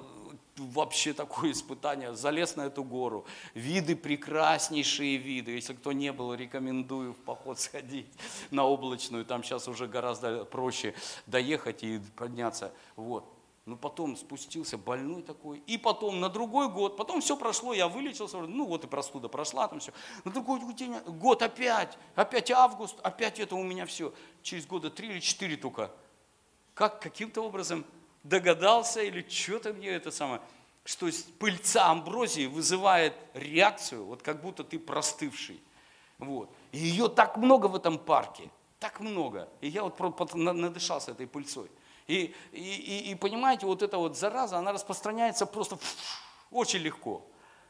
вообще такое испытание. Залез на эту гору. Виды прекраснейшие виды. Если кто не был, рекомендую в поход (laughs) сходить на облачную. Там сейчас уже гораздо проще доехать и подняться. Вот. Ну, потом спустился больной такой. И потом на другой год, потом все прошло, я вылечился, ну вот и простуда прошла, там все. На другой день, год опять, опять август, опять это у меня все. Через года три или четыре только. Как каким-то образом догадался или что-то мне это самое, что пыльца амброзии вызывает реакцию, вот как будто ты простывший. Вот. И ее так много в этом парке, так много. И я вот надышался этой пыльцой. И, и, и, и понимаете, вот эта вот зараза, она распространяется просто очень легко.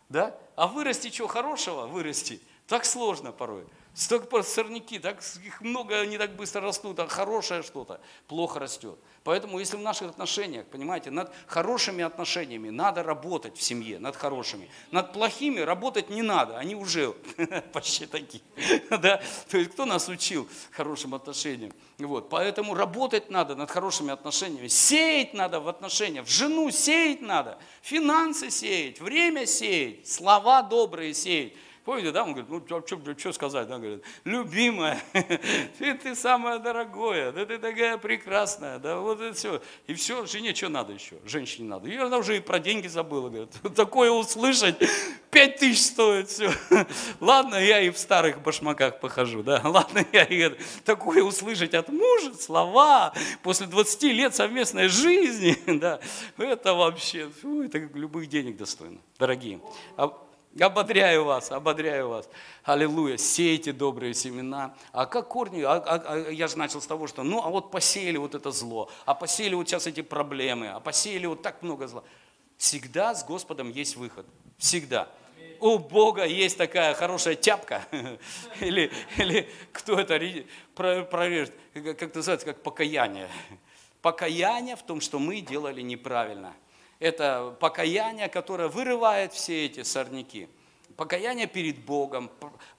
Да? А вырасти чего хорошего, вырасти, так сложно порой. Столько сорняки, так их много, они так быстро растут, а хорошее что-то плохо растет. Поэтому если в наших отношениях, понимаете, над хорошими отношениями надо работать в семье, над хорошими. Над плохими работать не надо, они уже (laughs) почти такие. (laughs) Да? То есть кто нас учил хорошим отношениям? Вот. Поэтому работать надо над хорошими отношениями. Сеять надо в отношениях. В жену сеять надо. Финансы сеять, время сеять, слова добрые сеять. Помните, да, он говорит, ну что, сказать, да, говорит, любимая, (laughs) ты, ты самая дорогая, да ты такая прекрасная, да, вот это все. И все, жене что надо еще? Женщине надо. И она уже и про деньги забыла, говорит, (laughs) такое услышать, пять тысяч стоит все. (laughs) Ладно, я и в старых башмаках похожу, да, ладно, я и такое услышать от мужа, слова, после 20 лет совместной жизни, да, это вообще, фу, это любых денег достойно, дорогие. Ободряю вас, ободряю вас. Аллилуйя. Сейте добрые семена. А как корни? А, а, а, я же начал с того, что ну, а вот посеяли вот это зло, а посеяли вот сейчас эти проблемы, а посеяли вот так много зла. Всегда с Господом есть выход. Всегда. У Бога есть такая хорошая тяпка, (laughs) или, или кто это проверит, как называется, как покаяние. Покаяние в том, что мы делали неправильно – это покаяние, которое вырывает все эти сорняки. Покаяние перед Богом,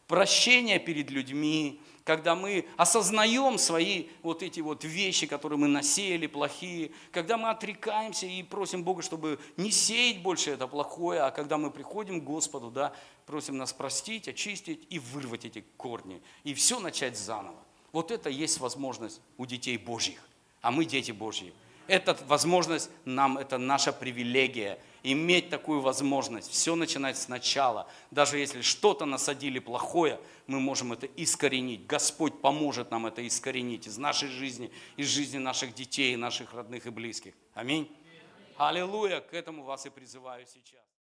прощение перед людьми, когда мы осознаем свои вот эти вот вещи, которые мы насеяли, плохие, когда мы отрекаемся и просим Бога, чтобы не сеять больше это плохое, а когда мы приходим к Господу, да, просим нас простить, очистить и вырвать эти корни, и все начать заново. Вот это есть возможность у детей Божьих, а мы дети Божьи эта возможность нам, это наша привилегия, иметь такую возможность, все начинать сначала. Даже если что-то насадили плохое, мы можем это искоренить. Господь поможет нам это искоренить из нашей жизни, из жизни наших детей, наших родных и близких. Аминь. Аллилуйя, к этому вас и призываю сейчас.